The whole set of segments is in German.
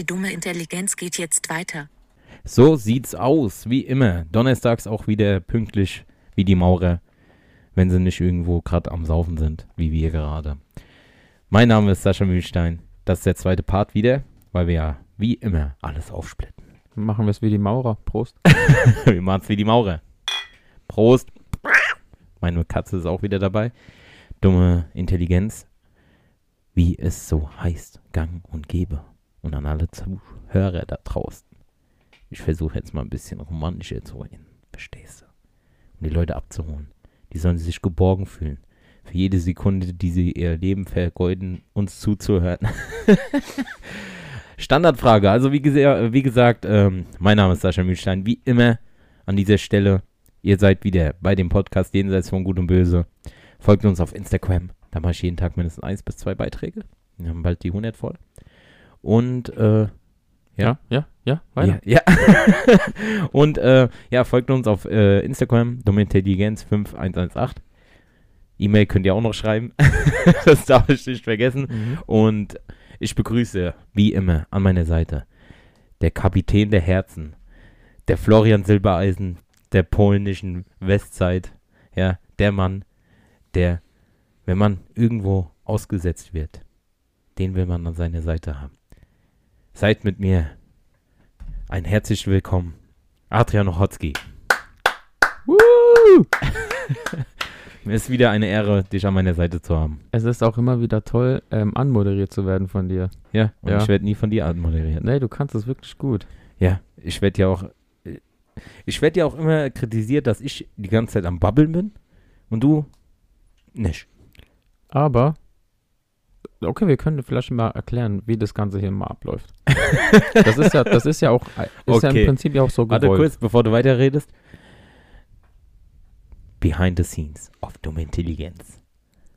Die dumme Intelligenz geht jetzt weiter. So sieht's aus, wie immer. Donnerstags auch wieder pünktlich wie die Maurer, wenn sie nicht irgendwo gerade am Saufen sind, wie wir gerade. Mein Name ist Sascha Mühlstein. Das ist der zweite Part wieder, weil wir ja wie immer alles aufsplitten. Machen wir es wie die Maurer. Prost. wir machen's wie die Maurer. Prost. Meine Katze ist auch wieder dabei. Dumme Intelligenz, wie es so heißt, gang und gäbe. Und an alle Zuhörer da draußen. Ich versuche jetzt mal ein bisschen romantischer zu reden. Verstehst du? Um die Leute abzuholen. Die sollen sich geborgen fühlen. Für jede Sekunde, die sie ihr Leben vergeuden, uns zuzuhören. Standardfrage. Also wie, gesa wie gesagt, ähm, mein Name ist Sascha Mühlstein. Wie immer an dieser Stelle, ihr seid wieder bei dem Podcast Jenseits von Gut und Böse. Folgt uns auf Instagram. Da mache ich jeden Tag mindestens eins bis zwei Beiträge. Wir haben bald die 100 voll. Und äh, Ja, ja, ja, weiter. ja, ja. und äh, ja, folgt uns auf äh, Instagram, Domintelligenz5118. E-Mail könnt ihr auch noch schreiben. das darf ich nicht vergessen. Mhm. Und ich begrüße, wie immer, an meiner Seite der Kapitän der Herzen, der Florian Silbereisen der polnischen Westside. Ja, der Mann, der, wenn man irgendwo ausgesetzt wird, den will man an seiner Seite haben. Seid mit mir ein herzlich willkommen, Adrian Ochotski. Mir ist wieder eine Ehre, dich an meiner Seite zu haben. Es ist auch immer wieder toll, ähm, anmoderiert zu werden von dir. Ja, und Ja. ich werde nie von dir anmoderiert. Nee, du kannst es wirklich gut. Ja, ich werde ja auch, ich werde ja auch immer kritisiert, dass ich die ganze Zeit am Babbeln bin und du nicht. Aber, okay, wir können vielleicht mal erklären, wie das Ganze hier mal abläuft. das ist ja, das ist ja auch, ist ja Okay. im Prinzip ja auch so Warte gewollt. kurz, bevor du weiterredest. Behind the scenes of Dumme Intelligenz.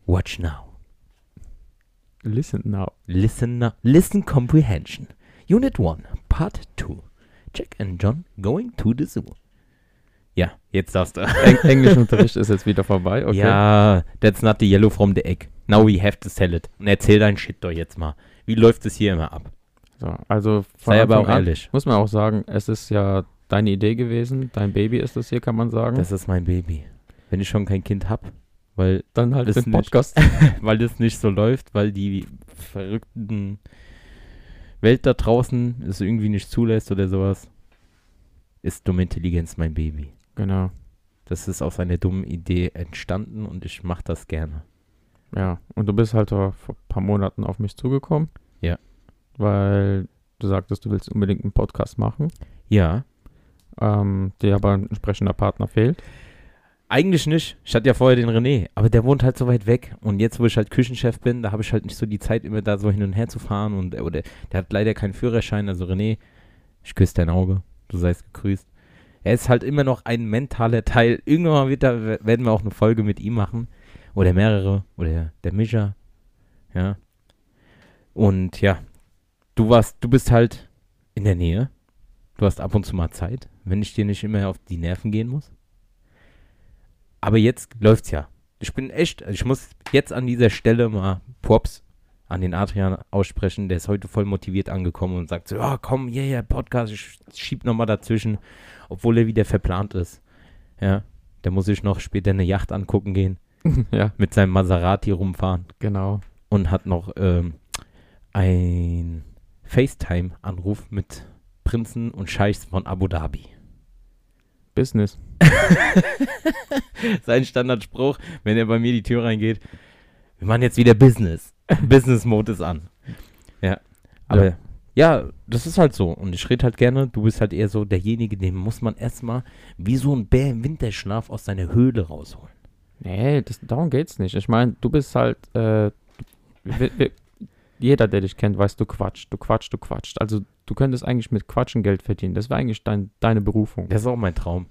Watch now. Listen now. Listen now. Listen comprehension. Unit 1, Part 2. Jack and John going to the zoo. Ja, jetzt darfst du. Eng Englischunterricht ist jetzt wieder vorbei, okay? Ja, that's not the yellow from the egg. Now we have to sell it. Und erzähl dein Shit doch jetzt mal. Wie läuft es hier immer ab? So, also Sei aber auch ehrlich. Muss man auch sagen, es ist ja deine Idee gewesen, dein Baby ist es hier, kann man sagen. Das ist mein Baby. Wenn ich schon kein Kind hab, weil, Dann halt das den nicht. Podcast. weil das nicht so läuft, weil die verrückten Welt da draußen es irgendwie nicht zulässt oder sowas, ist dumme Intelligenz mein Baby. Genau. Das ist aus einer dummen Idee entstanden und ich mach das gerne. Ja, und du bist halt vor ein paar Monaten auf mich zugekommen. Ja. Weil du sagtest, du willst unbedingt einen Podcast machen, Ja, ähm, dir aber ein entsprechender Partner fehlt. Eigentlich nicht. Ich hatte ja vorher den René, aber der wohnt halt so weit weg. Und jetzt, wo ich halt Küchenchef bin, da habe ich halt nicht so die Zeit, immer da so hin und her zu fahren. Und oder der hat leider keinen Führerschein. Also René, ich küsse dein Auge. Du seist gegrüßt. Er ist halt immer noch ein mentaler Teil. Irgendwann wird da, werden wir auch eine Folge mit ihm machen. Oder mehrere. Oder der Mischa. Ja. Und ja, du warst, du bist halt in der Nähe. Du hast ab und zu mal Zeit, wenn ich dir nicht immer auf die Nerven gehen muss. Aber jetzt läuft's ja. Ich bin echt, ich muss jetzt an dieser Stelle mal Props an den Adrian aussprechen. Der ist heute voll motiviert angekommen und sagt so, ja, komm, yeah, yeah, Podcast, ich schieb nochmal dazwischen, obwohl er wieder verplant ist. Ja, der muss sich noch später eine Yacht angucken gehen, ja, mit seinem Maserati rumfahren genau. und hat noch ähm, ein FaceTime-Anruf mit Prinzen und Scheichs von Abu Dhabi. Business. sein Standardspruch, wenn er bei mir die Tür reingeht. Wir machen jetzt wieder Business. Business Mode ist an. Ja. Aber ja. Ja. das ist halt so. Und ich rede halt gerne, du bist halt eher so derjenige, den muss man erstmal wie so ein Bär im Winterschlaf aus seiner Höhle rausholen. Nee, das, darum geht's nicht. Ich meine, du bist halt, äh, wir, wir, jeder, der dich kennt, weiß, du quatscht, du quatscht, du quatscht. Also du könntest eigentlich mit Quatschen Geld verdienen. Das wäre eigentlich dein, deine Berufung. Das ist auch mein Traum.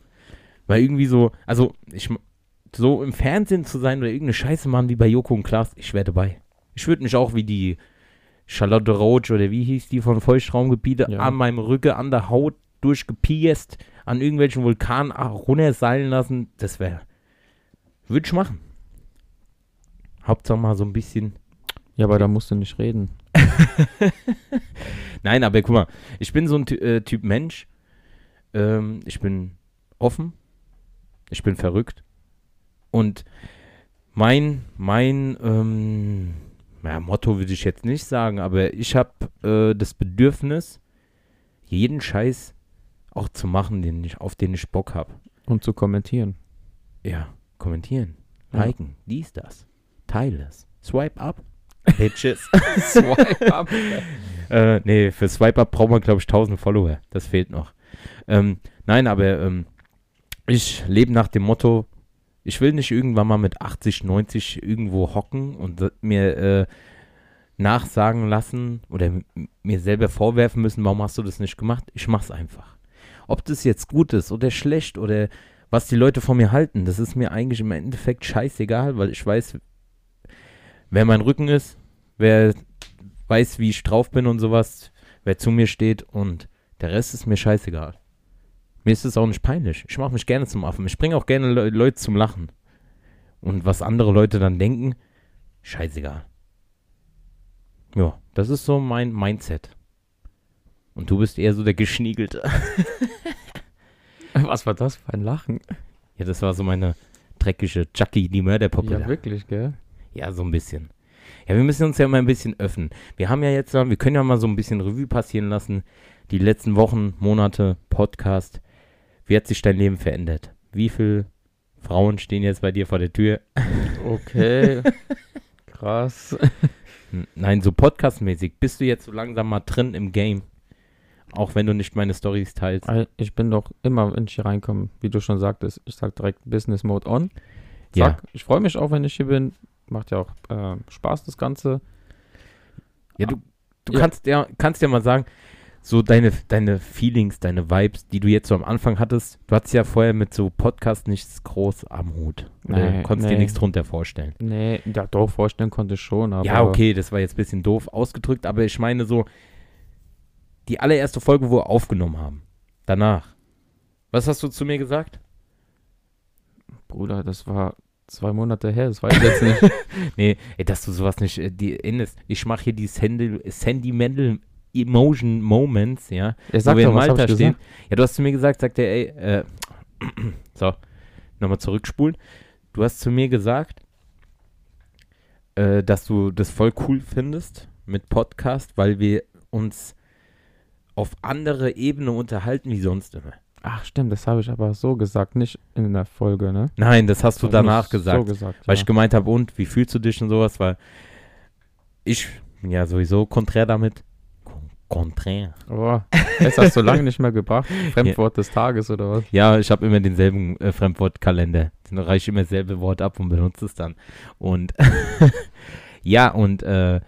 Weil irgendwie so, also ich, so im Fernsehen zu sein oder irgendeine Scheiße machen wie bei Joko und Klaas, ich wäre dabei. Ich würde mich auch wie die Charlotte Roach oder wie hieß die von Feuchtraumgebiete Ja. an meinem Rücken, an der Haut durchgepiest, an irgendwelchen Vulkanen runterseilen lassen. Das wäre, würde ich machen. Hauptsache mal so ein bisschen, Ja, aber da musst du nicht reden. Nein, aber guck mal, ich bin so ein Ty äh, Typ Mensch. Ähm, ich bin offen. Ich bin verrückt. Und mein, mein, ähm, ja, Motto würde ich jetzt nicht sagen, aber ich habe äh, das Bedürfnis, jeden Scheiß auch zu machen, den ich, auf den ich Bock habe. Und zu kommentieren. Ja, kommentieren, Ja. liken, dies, das, teile es, swipe up, Bitches. Swipe up. äh, nee, für Swipe Up braucht man, glaube ich, 1000 Follower. Das fehlt noch. Ähm, nein, aber ähm, ich lebe nach dem Motto, ich will nicht irgendwann mal mit 80, 90 irgendwo hocken und mir äh, nachsagen lassen oder mir selber vorwerfen müssen, warum hast du das nicht gemacht? Ich mach's einfach. Ob das jetzt gut ist oder schlecht oder was die Leute von mir halten, das ist mir eigentlich im Endeffekt scheißegal, weil ich weiß, wer mein Rücken ist, wer weiß, wie ich drauf bin und sowas, wer zu mir steht und der Rest ist mir scheißegal. Mir ist es auch nicht peinlich. Ich mache mich gerne zum Affen. Ich bringe auch gerne Le Leute zum Lachen. Und was andere Leute dann denken, scheißegal. Ja, das ist so mein Mindset. Und du bist eher so der Geschniegelte. Was war das für ein Lachen? Ja, das war so meine dreckige Chucky, die Mörderpuppe. Ja, wirklich, gell? Ja, so ein bisschen. Ja, wir müssen uns ja mal ein bisschen öffnen. Wir haben ja jetzt, wir können ja mal so ein bisschen Revue passieren lassen. Die letzten Wochen, Monate, Podcast. Wie hat sich dein Leben verändert? Wie viele Frauen stehen jetzt bei dir vor der Tür? Okay. Krass. Nein, so podcastmäßig. Bist du jetzt so langsam mal drin im Game? Auch wenn du nicht meine Stories teilst. Ich bin doch immer, wenn ich hier reinkomme, wie du schon sagtest, ich sag direkt Business Mode on. Ja. Zack. Ich freue mich auch, wenn ich hier bin. Macht ja auch äh, Spaß, das Ganze. Ja, du, du Ja. kannst ja kannst ja mal sagen, so deine, deine Feelings, deine Vibes, die du jetzt so am Anfang hattest. Du hattest ja vorher mit so Podcast nichts groß am Hut. Oder Nee, konntest dir nee. nichts drunter vorstellen. Nee, ja, doch, vorstellen konnte ich schon, aber. ja, okay, das war jetzt ein bisschen doof ausgedrückt, aber ich meine so, die allererste Folge, wo wir aufgenommen haben. Danach. Was hast du zu mir gesagt? Bruder, das war zwei Monate her, das weiß ich jetzt nicht. Nee, ey, dass du sowas nicht äh, die erinnerst. Ich mache hier die Sandy, Sentimental Emotion Moments, ja. Er sagt wo wir in Malta ich stehen. gesagt? Ja, du hast zu mir gesagt, sagt er, ey, äh, so, nochmal zurückspulen. Du hast zu mir gesagt, äh, dass du das voll cool findest mit Podcast, weil wir uns auf andere Ebene unterhalten wie sonst immer. Ach, stimmt, das habe ich aber so gesagt, nicht in der Folge, ne? Nein, das hast du ich danach So gesagt. gesagt Weil ja. ich gemeint habe, und wie fühlst du dich und sowas, weil ich ja sowieso konträr damit. Konträr. Oh, jetzt hast du lange nicht mehr gebracht. Fremdwort des Tages oder was? Ja, ich habe immer denselben äh, Fremdwortkalender. Dann reiche ich immer dasselbe Wort ab und benutze es dann. Und ja, und äh,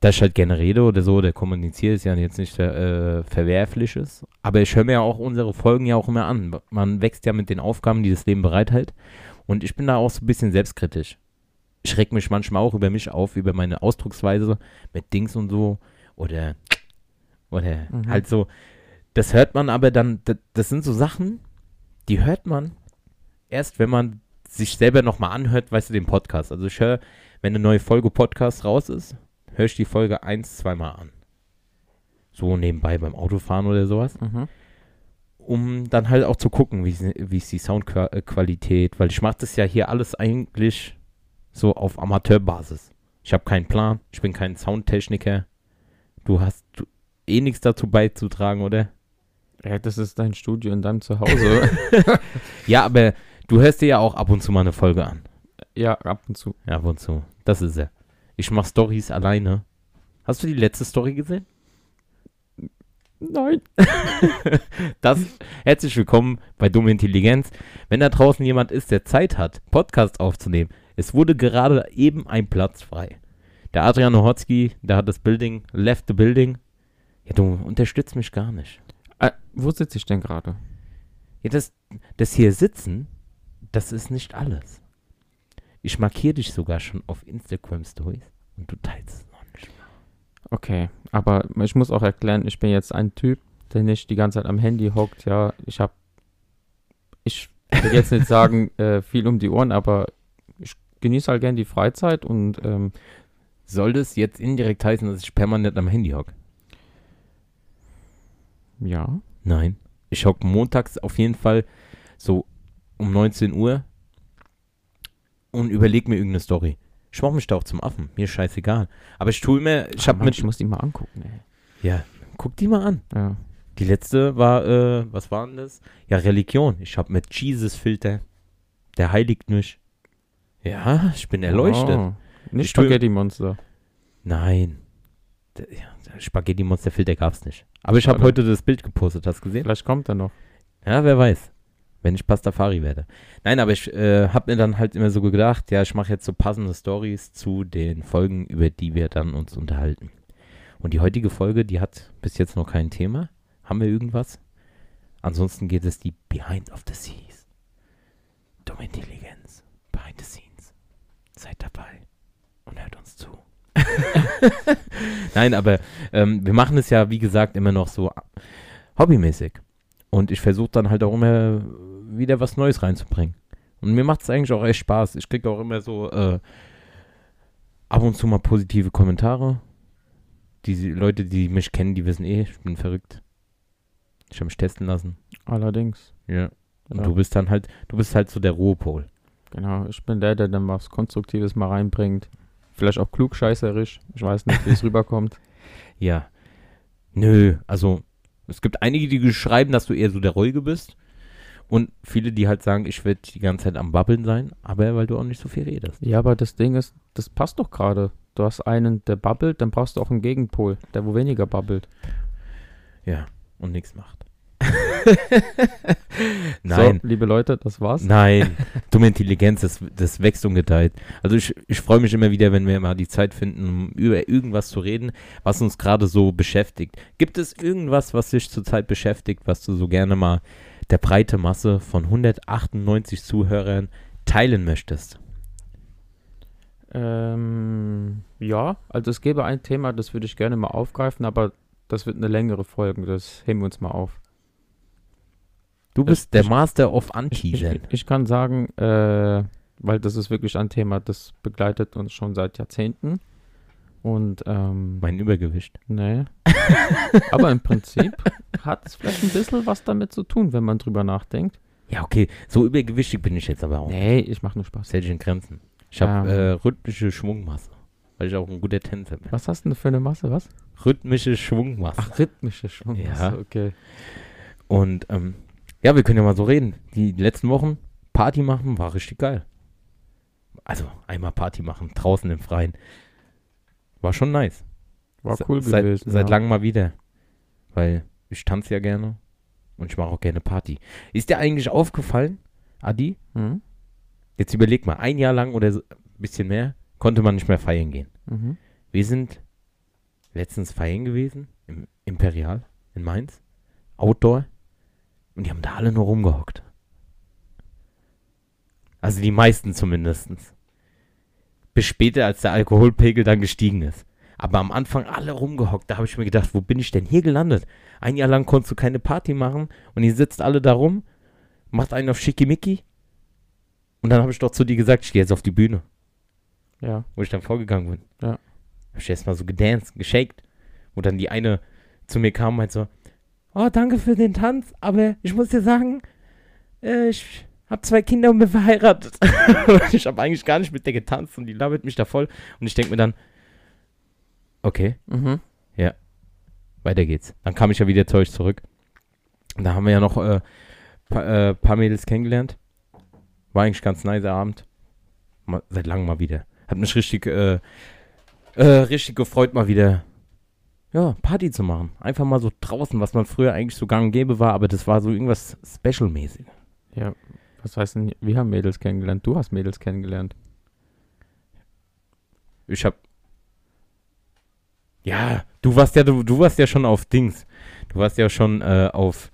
dass ich halt gerne rede oder so oder kommuniziere, ist ja jetzt nicht äh, Verwerfliches. Aber ich höre mir ja auch unsere Folgen ja auch immer an. Man wächst ja mit den Aufgaben, die das Leben bereithält. Und ich bin da auch so ein bisschen selbstkritisch. Ich reg mich manchmal auch über mich auf, über meine Ausdrucksweise mit Dings und so. Oder, oder Mhm. halt so. Das hört man aber dann, das, das sind so Sachen, die hört man erst, wenn man sich selber nochmal anhört, weißt du, den Podcast. Also ich höre, wenn eine neue Folge Podcast raus ist, höre ich die Folge eins, zweimal an. So nebenbei beim Autofahren oder sowas. Mhm. Um dann halt auch zu gucken, wie, wie ist die Soundqualität, weil ich mache das ja hier alles eigentlich so auf Amateurbasis. Ich habe keinen Plan, ich bin kein Soundtechniker. Du hast du, eh nichts dazu beizutragen, oder? Ja, das ist dein Studio in deinem Zuhause. Ja, aber du hörst dir ja auch ab und zu mal eine Folge an. ja, ab und zu. Ja, ab und zu. Das ist er. Ich mache Stories alleine. Hast du die letzte Story gesehen? Nein. Das, herzlich willkommen bei Dumme Intelligenz. Wenn da draußen jemand ist, der Zeit hat, Podcast aufzunehmen, es wurde gerade eben ein Platz frei. Der Adrian Nohotzki, der hat das Building, left the building. Ja, du unterstützt mich gar nicht. Äh, wo sitze ich denn gerade? Ja, das, das hier sitzen, das ist nicht alles. Ich markiere dich sogar schon auf Instagram Stories und du teilst es noch nicht. Okay, aber ich muss auch erklären, ich bin jetzt ein Typ, der nicht die ganze Zeit am Handy hockt. Ja, ich habe, ich will jetzt nicht sagen, äh, viel um die Ohren, aber ich genieße halt gern die Freizeit und ähm, soll das jetzt indirekt heißen, dass ich permanent am Handy hocke? Ja. Nein. Ich hocke montags auf jeden Fall so um 19 Uhr und überlege mir irgendeine Story. Ich mache mich da auch zum Affen. Mir ist scheißegal. Aber ich tue immer, ich habe mit. ich muss die mal angucken, ey. Ja, guck die mal an. Ja. Die letzte war, äh, was war denn das? Ja, Religion. Ich habe mit Jesus-Filter. Der heiligt mich. Ja, ich bin erleuchtet. Oh. Nicht Spaghetti-Monster. Nein. Der, ja, der Spaghetti-Monster-Filter gab's nicht. Aber ich habe heute das Bild gepostet, hast du gesehen? Vielleicht kommt er noch. Ja, wer weiß. Wenn ich Pastafari werde. Nein, aber ich äh, habe mir dann halt immer so gedacht, ja, ich mache jetzt so passende Stories zu den Folgen, über die wir dann uns unterhalten. Und die heutige Folge, die hat bis jetzt noch kein Thema. Haben wir irgendwas? Ansonsten geht es die Behind of the Seas. Dumme Intelligenz. Behind the Scenes. Seid dabei und hört uns zu. Nein, aber ähm, wir machen es ja, wie gesagt, immer noch so hobbymäßig. Und ich versuche dann halt auch immer wieder was Neues reinzubringen. Und mir macht es eigentlich auch echt Spaß. Ich kriege auch immer so äh, ab und zu mal positive Kommentare. Die Leute, die mich kennen, die wissen eh, ich bin verrückt. Ich habe mich testen lassen. Allerdings. Ja. Und Ja. du bist dann halt, du bist halt so der Ruhepol. Genau, ich bin der, der dann was Konstruktives mal reinbringt. Vielleicht auch klugscheißerisch. Ich weiß nicht, wie es rüberkommt. Ja. Nö, also es gibt einige, die schreiben, dass du eher so der Ruhige bist. Und viele, die halt sagen, ich werde die ganze Zeit am Babbeln sein, aber weil du auch nicht so viel redest. Ja, aber das Ding ist, das passt doch gerade. Du hast einen, der babbelt, dann brauchst du auch einen Gegenpol, der wo weniger babbelt. Ja, und nichts macht. Nein, So, liebe Leute, das war's. nein. Dumme Intelligenz, das, das wächst und gedeiht. Also ich, ich freue mich immer wieder, wenn wir mal die Zeit finden, um über irgendwas zu reden, was uns gerade so beschäftigt. Gibt es irgendwas, was dich zurzeit beschäftigt, was du so gerne mal der breite Masse von 198 Zuhörern teilen möchtest? Ähm, ja, also es gäbe ein Thema, das würde ich gerne mal aufgreifen, aber das wird eine längere Folge, das heben wir uns mal auf. Du bist Ich- der ich- Master of Ich, ich, Anteasern. ich kann sagen, äh, weil das ist wirklich ein Thema, das begleitet uns schon seit Jahrzehnten. Und, ähm, Mein Übergewicht. nee. aber im Prinzip hat es vielleicht ein bisschen was damit zu tun, wenn man drüber nachdenkt. Ja, okay, so übergewichtig bin ich jetzt aber auch. Nee, ich mache nur Spaß. Ich in Grenzen. Ich habe Ähm. äh, rhythmische Schwungmasse, weil ich auch ein guter Tänzer bin. Was hast du denn für eine Masse, was? Rhythmische Schwungmasse. Ach, rhythmische schon. Ja. okay. Und ähm, ja, wir können ja mal so reden. Die letzten Wochen Party machen war richtig geil. Also einmal Party machen, draußen im Freien. War schon nice. War Se- cool seit, gewesen. Seit ja. langem mal wieder. Weil ich tanze ja gerne und ich mache auch gerne Party. Ist dir eigentlich aufgefallen, Adi? Mhm. Jetzt überleg mal, ein Jahr lang oder so, ein bisschen mehr, konnte man nicht mehr feiern gehen. Mhm. Wir sind letztens feiern gewesen, im Imperial in Mainz, Outdoor, und die haben da alle nur rumgehockt. Also die meisten zumindestens. Bis später, als der Alkoholpegel dann gestiegen ist. Aber am Anfang alle rumgehockt. Da habe ich mir gedacht, wo bin ich denn hier gelandet? Ein Jahr lang konntest du keine Party machen und ihr sitzt alle da rum, macht einen auf Schickimicki. Und dann habe ich doch zu dir gesagt, ich gehe jetzt auf die Bühne Ja. wo ich dann vorgegangen bin. Ja. Hab ich erstmal so gedanced, geshaked. Wo dann die eine zu mir kam und meinte so, oh, danke für den Tanz, aber ich muss dir sagen, äh, ich hab zwei Kinder und bin verheiratet. Ich habe eigentlich gar nicht mit der getanzt und die labert mich da voll. Und ich denke mir dann, okay, Mhm. weiter geht's. Dann kam ich ja wieder zu euch zurück. Und da haben wir ja noch äh, pa äh, paar Mädels kennengelernt. War eigentlich ganz nice Abend. Mal, seit langem mal wieder. Hat mich richtig, äh, äh, richtig gefreut, mal wieder ja, Party zu machen. Einfach mal so draußen, was man früher eigentlich so gang und gäbe war, aber das war so irgendwas Special-mäßig. Ja. Was heißt denn, wir haben Mädels kennengelernt? Du hast Mädels kennengelernt. Ich hab. Ja, du warst ja, du, du warst ja schon auf Dings. Du warst ja schon äh, auf.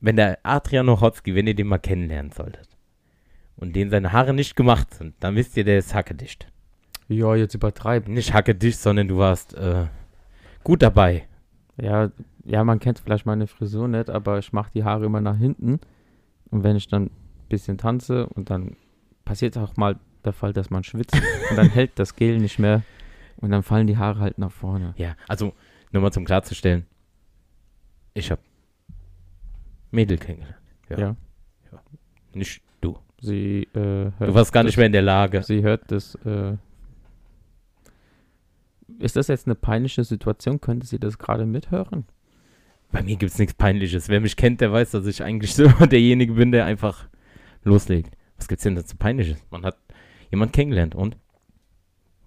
Wenn der Adrian Nochotzki, wenn ihr den mal kennenlernen solltet. Und den seine Haare nicht gemacht sind, dann wisst ihr, der ist hackedicht. Ja, jetzt übertreiben. Nicht hackedicht, sondern du warst äh, gut dabei. Ja, ja, man kennt vielleicht meine Frisur nicht, aber ich mache die Haare immer nach hinten. Und wenn ich dann ein bisschen tanze und dann passiert auch mal der Fall, dass man schwitzt und dann hält das Gel nicht mehr. Und dann fallen die Haare halt nach vorne. Ja, also nur mal zum klarzustellen. Ich habe Mädel kennengelernt. Ja. Ja. Nicht du. Sie, äh, hört Du warst gar nicht das, mehr in der Lage. Sie hört das, äh, Ist das jetzt eine peinliche Situation? Könnte sie das gerade mithören? Bei mir gibt es nichts Peinliches. Wer mich kennt, der weiß, dass ich eigentlich so derjenige bin, der einfach loslegt. Was gibt's denn dazu Peinliches? Man hat jemand kennengelernt und?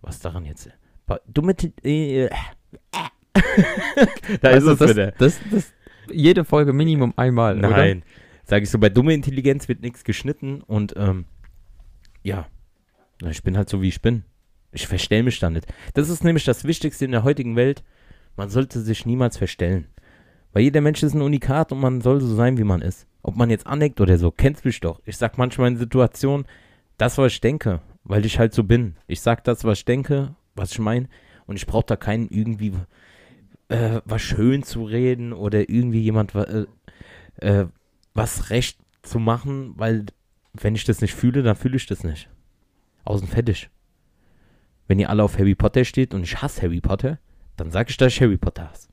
Was daran jetzt? Ba- Dumme. T- Äh, äh, da Also ist es das, wieder. Das, das, jede Folge Minimum einmal, Nein. Sag ich so, bei dumme Intelligenz wird nichts geschnitten und ähm, ja, ich bin halt so, wie ich bin. Ich verstell mich da nicht. Das ist nämlich das Wichtigste in der heutigen Welt. Man sollte sich niemals verstellen. Weil jeder Mensch ist ein Unikat und man soll so sein, wie man ist. Ob man jetzt aneckt oder so, kennst mich doch. Ich sag manchmal in Situationen das, was ich denke, weil ich halt so bin. Ich sag das, was ich denke, was ich meine und ich brauche da keinen irgendwie äh, was schön zu reden oder irgendwie jemand äh, äh, was recht zu machen, weil wenn ich das nicht fühle, dann fühle ich das nicht. Außen fertig. Wenn ihr alle auf Harry Potter steht und ich hasse Harry Potter, dann sage ich, dass ich Harry Potter hasse.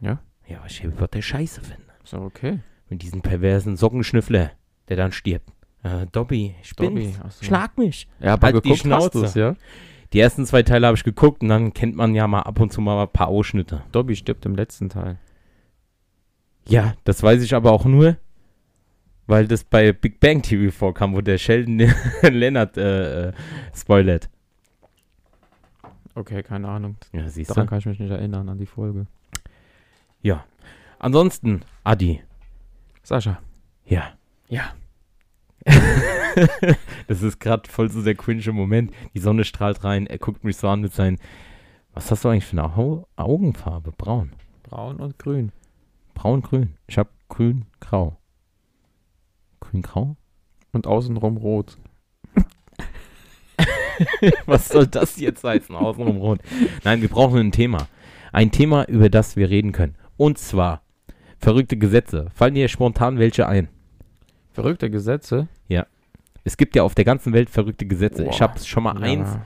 Ja. Ja, weil ich Harry Potter scheiße finde. Ist doch okay. Mit diesem perversen Sockenschnüffler, der dann stirbt. Äh, Dobby, ich Dobby, so. Schlag mich. Ja, aber Halt die geguckt hast Schnauze. du's, ja? Die ersten zwei Teile habe ich geguckt und dann kennt man ja mal ab und zu mal ein paar Ausschnitte. Dobby stirbt im letzten Teil. Ja, das weiß ich aber auch nur, weil das bei Big Bang TV vorkam, wo der Sheldon Leonard äh, äh, spoilert. Okay, keine Ahnung. Ja, siehst Daran du. kann ich mich nicht erinnern, an die Folge. Ja. Ansonsten, Adi. Sascha. Ja. Ja. das ist gerade voll so der cringe Moment. Die Sonne strahlt rein, er guckt mich so an mit seinen. Was hast du eigentlich für eine Au Augenfarbe? Braun. Braun und grün. Braun-grün. Ich hab grün-grau. Grün-grau? Und außenrum rot. Was soll das jetzt heißen? Außenrum rot. Nein, wir brauchen ein Thema. Ein Thema, über das wir reden können. Und zwar verrückte Gesetze. Fallen dir spontan welche ein? Verrückte Gesetze. Es gibt ja auf der ganzen Welt verrückte Gesetze. Ich Boah, habe schon mal Ja. eins,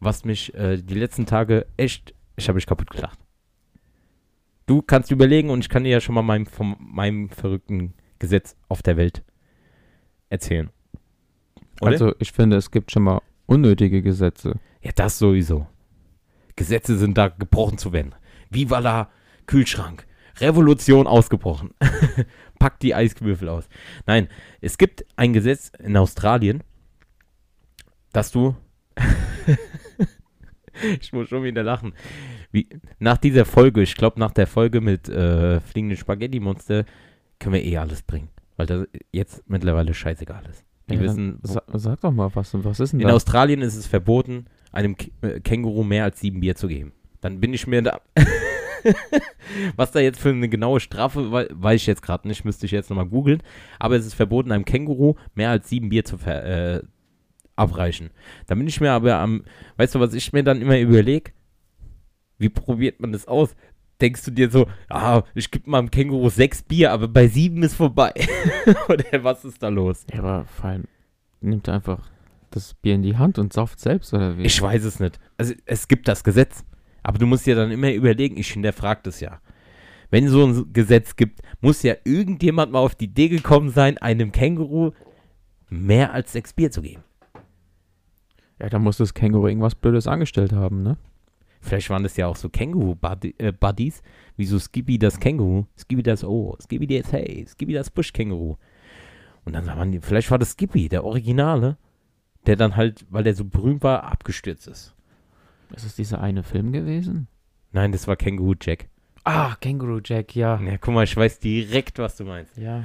was mich äh, die letzten Tage echt, ich habe mich kaputt gelacht. Du kannst überlegen und ich kann dir ja schon mal mein, von meinem verrückten Gesetz auf der Welt erzählen. Oder? Also, ich finde, es gibt schon mal unnötige Gesetze. Ja, das sowieso. Gesetze sind da gebrochen zu werden. Viva la Kühlschrank. Revolution ausgebrochen. Packt die Eiswürfel aus. Nein, es gibt ein Gesetz in Australien, dass du. ich muss schon wieder lachen. Wie, nach dieser Folge, ich glaube, nach der Folge mit äh, fliegenden Spaghetti-Monster können wir eh alles bringen. Weil das jetzt mittlerweile scheißegal ist. Die Ja, wissen, Sa sag doch mal was. Was ist denn in da? Australien ist es verboten, einem äh, Känguru mehr als sieben Bier zu geben. Dann bin ich mir da. Was da jetzt für eine genaue Strafe, wei- weiß ich jetzt gerade nicht, müsste ich jetzt nochmal googeln. Aber es ist verboten, einem Känguru mehr als sieben Bier zu äh, abreichen. Da bin ich mir aber am. Weißt du, was ich mir dann immer überlege? Wie probiert man das aus? Denkst du dir so, ah, ich gebe mal dem Känguru sechs Bier, aber bei sieben ist vorbei. Oder was ist da los? Ja, aber vor allem nimmt er einfach das Bier in die Hand und sauft selbst, oder wie? Ich weiß es nicht. Also es gibt das Gesetz. Aber du musst dir dann immer überlegen, ich hinterfrage das ja. Wenn so ein Gesetz gibt, muss ja irgendjemand mal auf die Idee gekommen sein, einem Känguru mehr als sechs Bier zu geben. ja, da muss das Känguru irgendwas Blödes angestellt haben, ne? Vielleicht waren das ja auch so Känguru-Buddies, wie so Skippy das Känguru, Skippy das O, Skippy das Hey, Skippy das Buschkänguru. Und dann waren die, vielleicht war das Skippy, der Originale, der dann halt, weil der so berühmt war, abgestürzt ist. Ist es dieser eine Film gewesen? Nein, das war Känguru Jack. Ah, Känguru Jack, ja. Ja, guck mal, ich weiß direkt, was du meinst. Ja.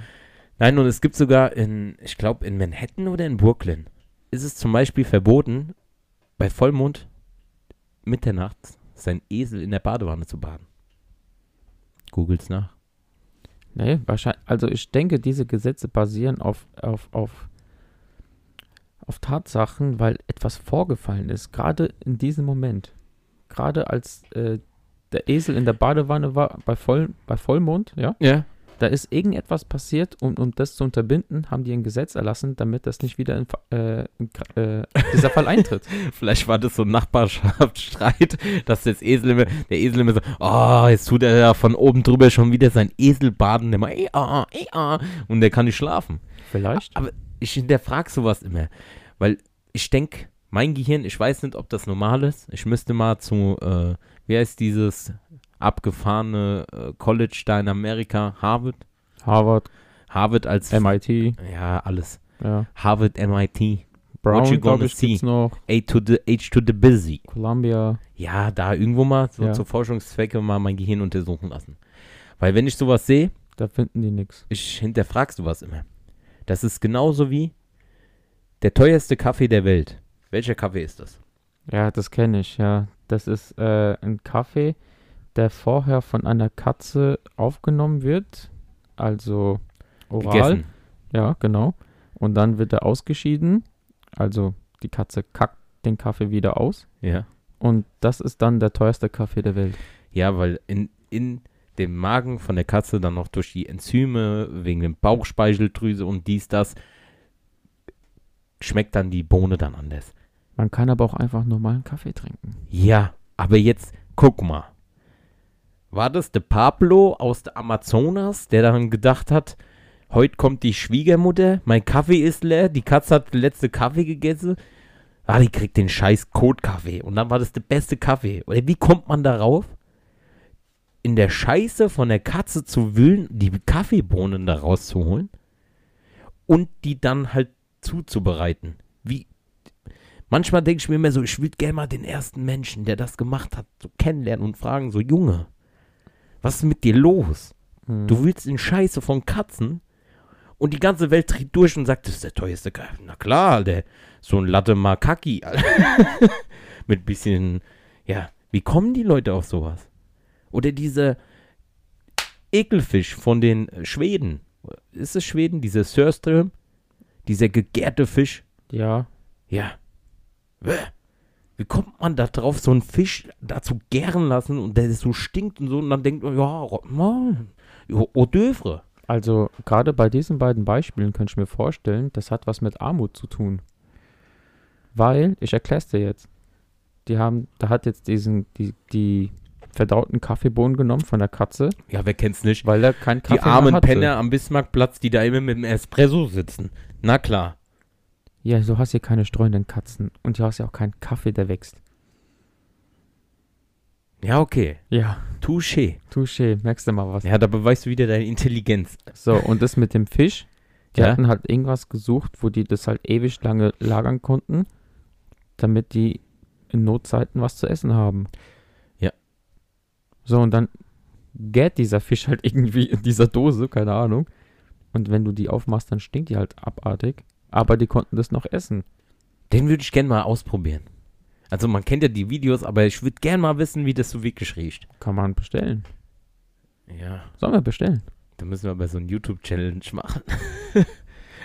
Nein, und es gibt sogar in, ich glaube, in Manhattan oder in Brooklyn ist es zum Beispiel verboten, bei Vollmond Mitternacht sein Esel in der Badewanne zu baden. Googles nach. Nee, wahrscheinlich, also ich denke, diese Gesetze basieren auf, auf, auf, auf Tatsachen, weil etwas vorgefallen ist, gerade in diesem Moment. Gerade als äh, der Esel in der Badewanne war, bei, Voll, bei Vollmond, ja, Ja. Da ist irgendetwas passiert und um das zu unterbinden, haben die ein Gesetz erlassen, damit das nicht wieder in, äh, in, äh, dieser Fall eintritt. Vielleicht war das so ein Nachbarschaftsstreit, dass das Esel immer, der Esel immer so, oh, jetzt tut er da von oben drüber schon wieder sein Esel baden, immer, eh, ah, eh, ah, und der kann nicht schlafen. Vielleicht. Aber ich hinterfrage sowas immer, weil ich denke, mein Gehirn, ich weiß nicht, ob das normal ist. Ich müsste mal zu, äh, wie heißt dieses abgefahrene äh, College da in Amerika, Harvard? Harvard, Harvard als, MIT, ja, alles. ja. Harvard, MIT, you Brown, gonna glaube ich, see? noch. A to the, H to the busy. Columbia. Ja, da irgendwo mal so Ja. zu Forschungszwecke mal mein Gehirn untersuchen lassen. Weil wenn ich sowas sehe, Da finden die nichts. ich hinterfrag sowas immer. Das ist genauso wie der teuerste Kaffee der Welt. Welcher Kaffee ist das? Ja, das kenne ich, ja. Das ist äh, ein Kaffee, der vorher von einer Katze aufgenommen wird. Also oral. Gegessen. Ja, genau. Und dann wird er ausgeschieden. Also die Katze kackt den Kaffee wieder aus. Ja. Und das ist dann der teuerste Kaffee der Welt. Ja, weil in, in dem Magen von der Katze dann noch durch die Enzyme, wegen dem Bauchspeicheldrüse und dies, das, schmeckt dann die Bohne dann anders. Man kann aber auch einfach normalen Kaffee trinken. Ja, aber jetzt guck mal. War das der Pablo aus der Amazonas, der dann gedacht hat, heute kommt die Schwiegermutter, mein Kaffee ist leer, die Katze hat den letzten Kaffee gegessen, ah, die kriegt den scheiß Kotkaffee und dann war das der beste Kaffee. Oder wie kommt man darauf? In der Scheiße von der Katze zu wühlen, die Kaffeebohnen da rauszuholen und die dann halt zuzubereiten. Wie, Manchmal denke ich mir immer so, ich würde gerne mal den ersten Menschen, der das gemacht hat, so kennenlernen und fragen, so Junge, was ist mit dir los? Hm. Du willst in Scheiße von Katzen und die ganze Welt dreht durch und sagt, das ist der teuerste Kaffee. Na klar, der, so ein Latte Makaki. Mit bisschen, ja, wie kommen die Leute auf sowas? Oder dieser Ekelfisch von den Schweden. Ist es Schweden? Dieser Sörström? Dieser gegärte Fisch? Ja, Ja. Bäh. Wie kommt man da drauf, so einen Fisch dazu gären lassen und der so stinkt und so und dann denkt man, ja, ja, Hors d'oeuvre. also gerade bei diesen beiden Beispielen könnte ich mir vorstellen, das hat was mit Armut zu tun. Weil, ich erkläre es dir jetzt. Die haben, da hat jetzt diesen, die, die verdauten Kaffeebohnen genommen von der Katze, Ja, wer kennt's nicht? weil er kein Kaffee Die armen. Penner am Bismarckplatz, die da immer mit dem Espresso sitzen. Na klar. Ja, du hast hier keine streunenden Katzen und du hast ja auch keinen Kaffee, der wächst. Ja, okay. Ja, Touché. touché, merkst du mal was. Ja, da beweist du wieder deine Intelligenz. So, und das mit dem Fisch, die Ja. hatten halt irgendwas gesucht, wo die das halt ewig lange lagern konnten, damit die in Notzeiten was zu essen haben. Ja. So, und dann gärt dieser Fisch halt irgendwie in dieser Dose, keine Ahnung. Und wenn du die aufmachst, dann stinkt die halt abartig. Aber die konnten das noch essen. Den würde ich gerne mal ausprobieren. Also man kennt ja die Videos, aber ich würde gerne mal wissen, wie das so wirklich riecht. Kann man bestellen. Ja, Sollen wir bestellen? da müssen wir bei so einem YouTube-Challenge machen.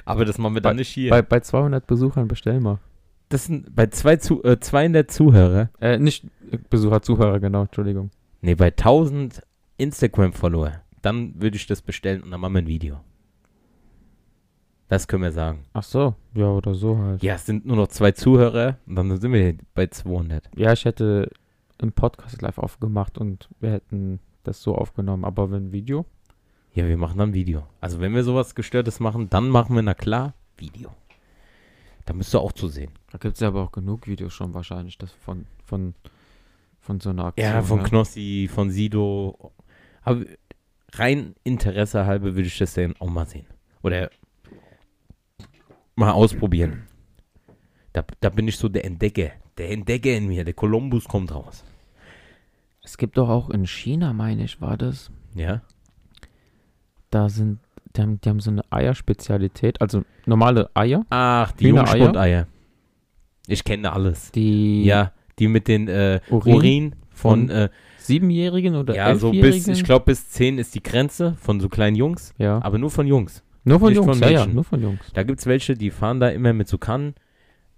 aber das machen wir dann nicht hier. Bei, bei 200 Besuchern bestellen wir. das sind bei zwei zu, äh, 200 Zuhörer. Äh, nicht Besucher, Zuhörer, genau, Entschuldigung. Nee, bei 1000 Instagram-Follower. Dann würde ich das bestellen und dann machen wir ein Video. Das können wir sagen. Ach so, ja, oder so halt. Ja, es sind nur noch zwei Zuhörer und dann sind wir bei 200. Ja, ich hätte einen Podcast live aufgemacht und wir hätten das so aufgenommen, aber wenn Video, Ja, wir machen dann Video. Also wenn wir sowas Gestörtes machen, dann machen wir, na klar, Video. Da müsst ihr auch zu sehen. da gibt es ja aber auch genug Videos schon wahrscheinlich, das von, von, von so einer Aktion. Ja, von ne? Knossi, von Sido. Aber rein Interesse halber würde ich das dann auch mal sehen. Oder mal ausprobieren. Da, da bin ich so der Entdecker. Der Entdecker in mir. Der Kolumbus kommt raus. Es gibt doch auch in China, meine ich, war das, Ja? da sind, die haben, die haben so eine Eierspezialität, also normale Eier, Ach, die? Jungspundeier. Ich kenne alles. die Ja, die mit den äh, Urin Urin, von, von äh, Siebenjährigen oder ja, so bis, ich glaube bis 10 ist die Grenze von so kleinen Jungs, ja. aber nur von Jungs. Nur von nicht Jungs, von ja, ja, nur von Jungs. Da gibt es welche, die fahren da immer mit so Kannen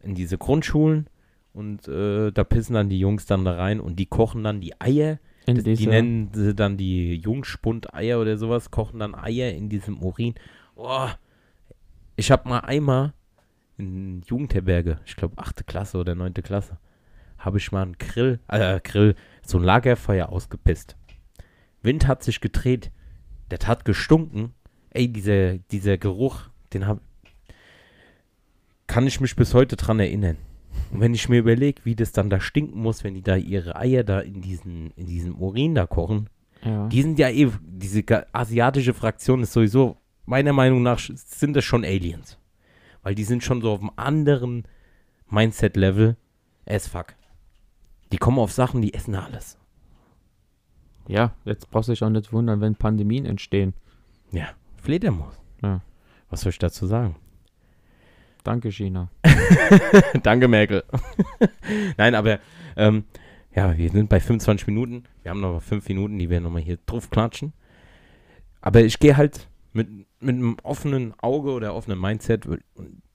in diese Grundschulen und äh, da pissen dann die Jungs dann da rein und die kochen dann die Eier Das, die nennen sie dann die Jungspund-Eier oder sowas, kochen dann Eier in diesem Urin. Oh, ich habe mal einmal in Jugendherberge, ich glaube 8. Klasse oder 9. Klasse, habe ich mal einen Grill, äh, Grill, so ein Lagerfeuer ausgepisst. Wind hat sich gedreht, das hat gestunken. Ey, dieser, dieser Geruch, den hab, kann ich mich bis heute dran erinnern. Und wenn ich mir überlege, wie das dann da stinken muss, wenn die da ihre Eier da in diesen, in diesem Urin da kochen, Ja. die sind ja eh, diese asiatische Fraktion ist sowieso, meiner Meinung nach, sind das schon Aliens. Weil die sind schon so auf einem anderen Mindset-Level as fuck. Die kommen auf Sachen, die essen alles. ja, jetzt brauchst du dich auch nicht wundern, wenn Pandemien entstehen. Ja, Fledermaus. Ja. Was soll ich dazu sagen? Danke, China. Danke, Merkel. Nein, aber ähm, ja, wir sind bei 25 Minuten. Wir haben noch 5 Minuten, die wir nochmal hier drauf klatschen. Aber ich gehe halt mit, mit einem offenen Auge oder offenen Mindset und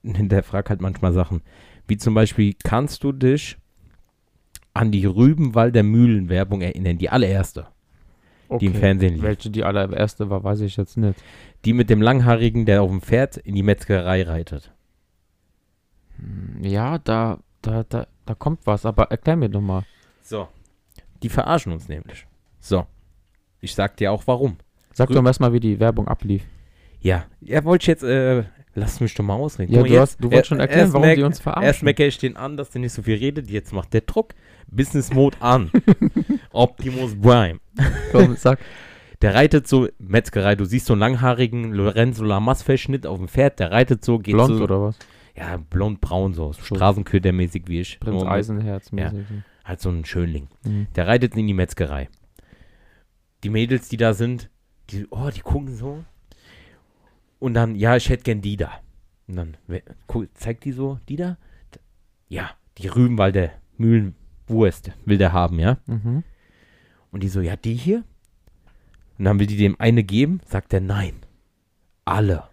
hinterfrage halt manchmal Sachen. Wie zum Beispiel, kannst du dich an die Rübenwalder Mühlen-Werbung erinnern? Die allererste, die im Fernsehen lief. Welche die allererste war, weiß ich jetzt nicht. Die mit dem Langhaarigen, der auf dem Pferd in die Metzgerei reitet. Hm, Ja, da, da, da, da kommt was, aber erklär mir doch mal. So. Die verarschen uns nämlich. So. Ich sag dir auch warum. Sag Rü- doch erstmal, wie die Werbung ablief. Ja, ja, wollte ich jetzt, äh, lass mich doch mal ausreden. Ja, mal, du, jetzt- hast, du wolltest schon er- erklären, erst warum die uns Erst verarschen. meckere ich den an, dass der nicht so viel redet, jetzt macht der Druck. Business Mode an. Optimus Prime. Komm, sag. Der reitet so, Metzgerei, du siehst so einen langhaarigen Lorenzo Lamas-Verschnitt auf dem Pferd, der reitet so, geht Blond so, oder was? ja, blond-braun so, So. Straßenködermäßig wie ich. Prinz Nur- Eisenherz mäßig. Halt so ein Schönling. Mhm. Der reitet in die Metzgerei. Die Mädels, die da sind, die, oh, die gucken so. Und dann, ja, ich hätte gern die da. Und dann wer- zeigt die so, die da? Ja, die Rübenwalder Mühlenwurst will der haben, ja? Mhm. Und die so, ja, die hier? Und dann will die dem eine geben, sagt er nein. Alle.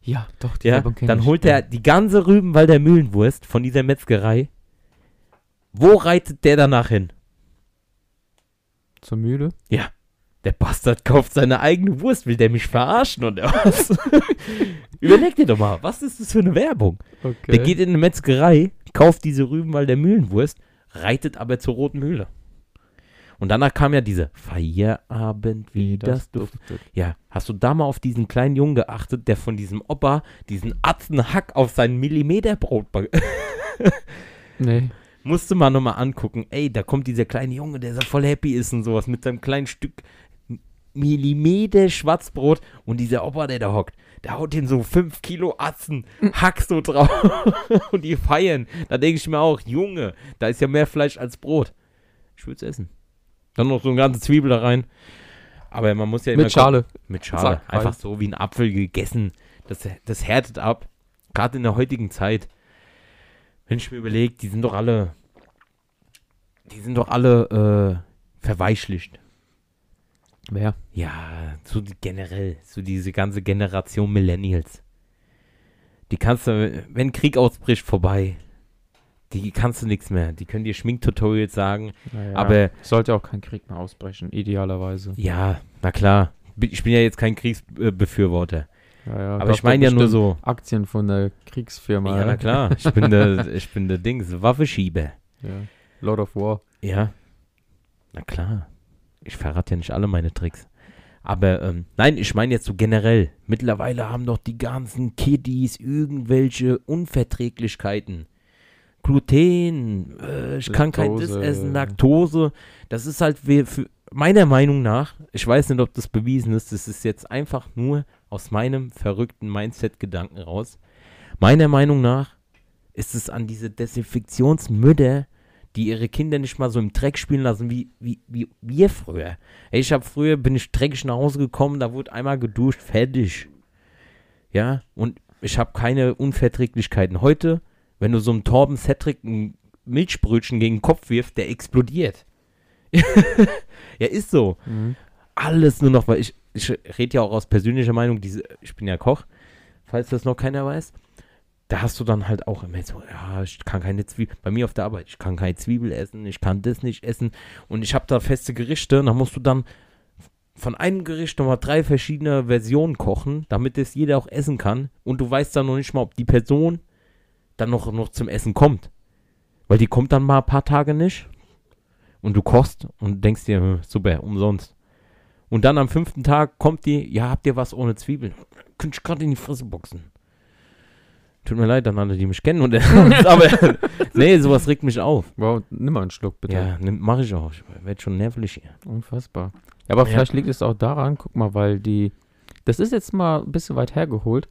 Ja, doch, die Ja, Werbung dann holt er die ganze Rübenwalder Mühlenwurst von dieser Metzgerei. Wo reitet der danach hin? Zur Mühle. Der Bastard kauft seine eigene Wurst, will der mich verarschen oder was? Überleg dir doch mal, was ist das für eine Werbung? Okay. Der geht in eine Metzgerei, kauft diese Rübenwalder Mühlenwurst, reitet aber zur Roten Mühle. Und danach kam ja diese Feierabend, wie das duftet. Ja, hast du da mal auf diesen kleinen Jungen geachtet, der von diesem Opa diesen Atzenhack auf sein Millimeterbrot Nee. Musste man nochmal angucken. Ey, da kommt dieser kleine Junge, der so voll happy ist und sowas mit seinem kleinen Stück Millimeter Schwarzbrot und dieser Opa, der da hockt, der haut den so 5 Kilo Atzen, Hack so drauf und die feiern. Da denke ich mir auch, Junge, da ist ja mehr Fleisch als Brot. Ich würde es essen. Dann noch so eine ganze Zwiebel da rein. Aber man muss ja immer Mit Schale. gucken- Mit Schale. Zack, Einfach so wie ein Apfel gegessen. Das, das härtet ab. Gerade in der heutigen Zeit. Wenn ich mir überlege, die sind doch alle. Die sind doch alle äh, verweichlicht. Wer? Ja, so die generell, so diese ganze Generation Millennials. Die kannst du, wenn Krieg ausbricht, vorbei. Die kannst du nichts mehr. Die können dir Schminktutorials sagen. Naja, Aber sollte auch kein Krieg mehr ausbrechen, idealerweise. ja, na klar. Ich bin ja jetzt kein Kriegsbefürworter. Ja, ja, Aber ich meine ja nur so. Aktien von der Kriegsfirma. Ja, na klar. Ich bin der, ich bin der Dings, Waffeschieber. Ja. Lord of War. Ja. Na klar. Ich verrate ja nicht alle meine Tricks. Aber ähm, nein, ich meine jetzt so generell. Mittlerweile haben doch die ganzen Kiddies irgendwelche Unverträglichkeiten. Gluten, äh, ich kann kein das essen, Laktose. Das ist halt für, meiner Meinung nach, ich weiß nicht, ob das bewiesen ist, das ist jetzt einfach nur aus meinem verrückten Mindset-Gedanken raus. Meiner Meinung nach ist es an diese Desinfektionsmütter, die ihre Kinder nicht mal so im Dreck spielen lassen, wie, wie, wie wir früher. Ich habe früher, bin ich dreckig nach Hause gekommen, da wurde einmal geduscht, fertig. Ja, und ich habe keine Unverträglichkeiten. Heute, wenn du so einem Torben Cedric ein Milchbrötchen gegen den Kopf wirft, der explodiert. ja, ist so. Mhm. Alles nur noch, weil ich, ich rede ja auch aus persönlicher Meinung, diese, ich bin ja Koch, falls das noch keiner weiß. Da hast du dann halt auch immer so, ja, ich kann keine Zwiebel, bei mir auf der Arbeit, ich kann keine Zwiebel essen, ich kann das nicht essen und ich habe da feste Gerichte dann musst du dann von einem Gericht nochmal drei verschiedene Versionen kochen, damit es jeder auch essen kann und du weißt dann noch nicht mal, ob die Person dann noch, noch zum Essen kommt. Weil die kommt dann mal ein paar Tage nicht und du kochst und denkst dir, hm, super, umsonst. Und dann am fünften Tag kommt die, ja, habt ihr was ohne Zwiebeln? Könnt ich gerade in die Fresse boxen. Tut mir leid an alle, die mich kennen und aber nee, sowas regt mich auf. Wow, nimm mal einen Schluck, bitte. Ja, nimm, mach ich auch. Ich werde schon nervlich hier. Unfassbar. Ja, aber Ja. vielleicht liegt es auch daran, guck mal, weil die, das ist jetzt mal ein bisschen weit hergeholt,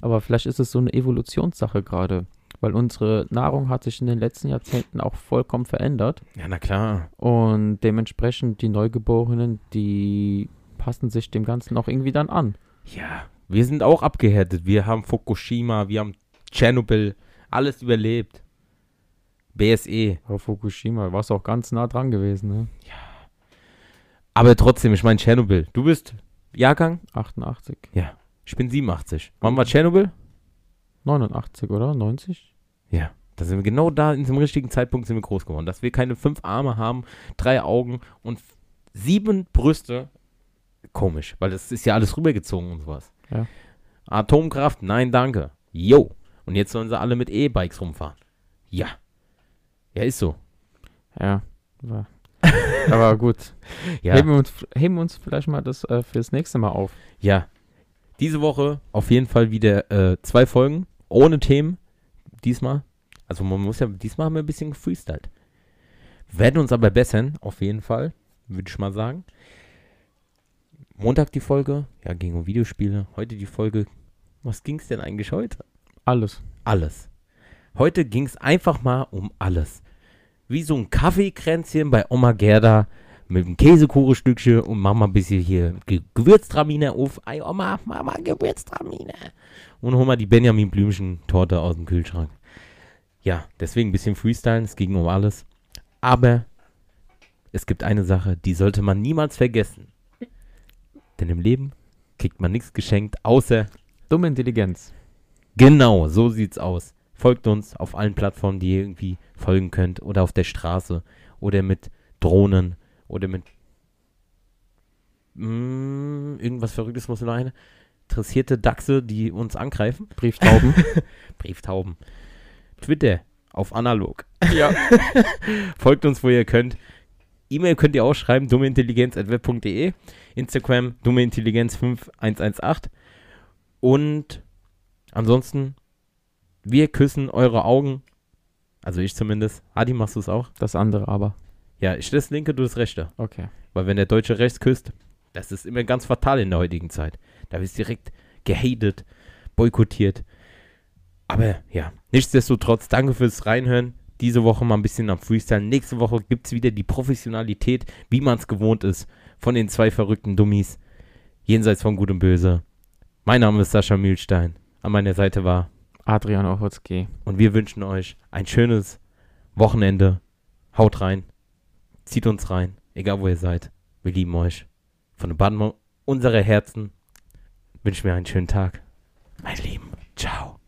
aber vielleicht ist es so eine Evolutionssache gerade, weil unsere Nahrung hat sich in den letzten Jahrzehnten auch vollkommen verändert Ja, na klar. und dementsprechend die Neugeborenen, die passen sich dem Ganzen auch irgendwie dann an. Ja, wir sind auch abgehärtet. Wir haben Fukushima, wir haben Tschernobyl, alles überlebt. BSE. Aber Fukushima, warst auch ganz nah dran gewesen, ne? Aber trotzdem, ich meine Tschernobyl. Du bist Jahrgang? 88, Ich bin 87. Wann war Tschernobyl? 89 oder 90? Ja. Da sind wir genau da, in diesem richtigen Zeitpunkt sind wir groß geworden. Dass wir keine fünf Arme haben, drei Augen und sieben Brüste. Komisch, weil das ist ja alles rübergezogen und sowas. Ja. Atomkraft, nein, danke. Jo. Und jetzt sollen sie alle mit E-Bikes rumfahren. Ja. Ja, ist so. Ja. War. aber gut. Ja. Heben, wir uns, heben wir uns vielleicht mal das äh, fürs nächste Mal auf. Ja. Diese Woche auf jeden Fall wieder äh, zwei Folgen ohne Themen. Diesmal. Also man muss ja, diesmal haben wir ein bisschen gefreestylt. Werden uns aber bessern, auf jeden Fall, würde ich mal sagen. Montag die Folge, ja, ging um Videospiele. Heute die Folge, was ging es denn eigentlich heute? Alles. Alles. Heute ging es einfach mal um alles. Wie so ein Kaffeekränzchen bei Oma Gerda mit einem Käsekuchenstückchen und mach mal ein bisschen hier Ge Gewürztraminer auf. Ei, Oma, mach mal Gewürztraminer. Und hol mal die Benjamin Blümchen Torte aus dem Kühlschrank. Ja, deswegen ein bisschen Freestylen, es ging um alles. Aber es gibt eine Sache, die sollte man niemals vergessen. Denn im Leben kriegt man nichts geschenkt, außer Dumme Intelligenz. Genau, so sieht's aus. Folgt uns auf allen Plattformen, die ihr irgendwie folgen könnt. Oder auf der Straße. Oder mit Drohnen. Oder mit. Mm, irgendwas Verrücktes muss noch eine. Interessierte Dachse, die uns angreifen. Brieftauben. Brieftauben. Twitter auf analog. ja. Folgt uns, wo ihr könnt. E-Mail könnt ihr auch schreiben, dummeintelligenz.web.de. Instagram, dummeintelligenz5118. Und ansonsten, wir küssen eure Augen. Also ich zumindest. Adi, machst du es auch? Das andere aber. Ja, ich das linke, du das rechte. Okay. Weil wenn der Deutsche rechts küsst, das ist immer ganz fatal in der heutigen Zeit. Da wirst du direkt gehatet, boykottiert. Aber ja, nichtsdestotrotz, danke fürs Reinhören. Diese Woche mal ein bisschen am Freestyle. Nächste Woche gibt es wieder die Professionalität, wie man es gewohnt ist, von den zwei verrückten Dummies. Jenseits von Gut und Böse. Mein Name ist Sascha Mühlstein. An meiner Seite war Adrian Ochotzki. Und wir wünschen euch ein schönes Wochenende. Haut rein. Zieht uns rein. Egal wo ihr seid. Wir lieben euch. Von der Baden unserer Herzen wünschen wir einen schönen Tag. Mein Lieben. Ciao.